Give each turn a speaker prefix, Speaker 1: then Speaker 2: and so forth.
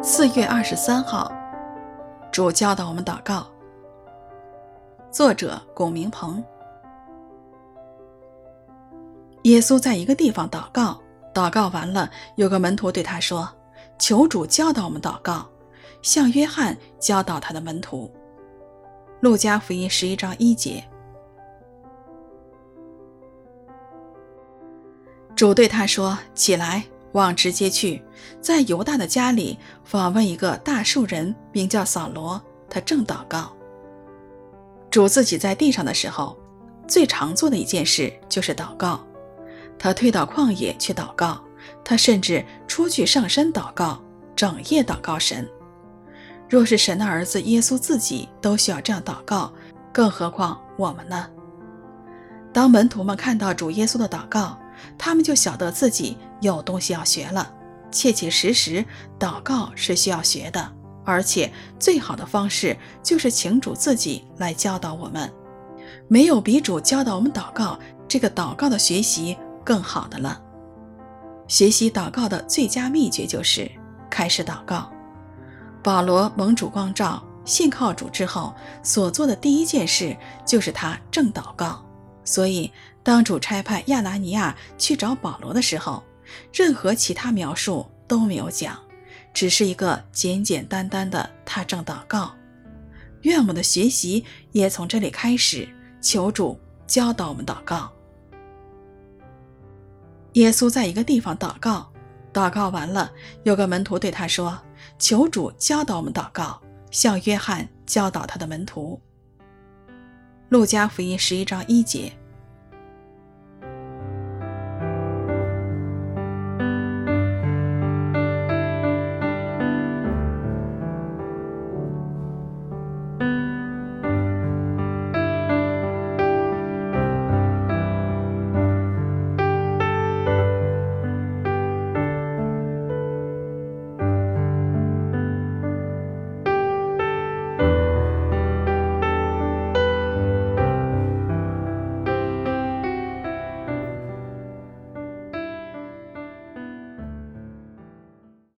Speaker 1: 四月二十三号，主教导我们祷告。作者龚明鹏。耶稣在一个地方祷告，祷告完了，有个门徒对他说：“求主教导我们祷告，像约翰教导他的门徒。”路加福音十一章一节。主对他说：“起来，往直接去，在犹大的家里访问一个大数人，名叫扫罗，他正祷告。”主自己在地上的时候，最常做的一件事就是祷告。他退到旷野去祷告，他甚至出去上山祷告，整夜祷告神。若是神的儿子耶稣自己都需要这样祷告，更何况我们呢？当门徒们看到主耶稣的祷告，他们就晓得自己有东西要学了。切切实实，祷告是需要学的，而且最好的方式就是请主自己来教导我们。没有比主教导我们祷告这个祷告的学习更好的了。学习祷告的最佳秘诀就是开始祷告。保罗蒙主光照，信靠主之后所做的第一件事就是他正祷告。所以，当主差派亚拿尼亚去找保罗的时候，任何其他描述都没有讲，只是一个简简单单的他正祷告。愿我们的学习也从这里开始，求主教导我们祷告。耶稣在一个地方祷告，祷告完了，有个门徒对他说：“求主教导我们祷告，像约翰教导他的门徒。”路加福音十一章一节。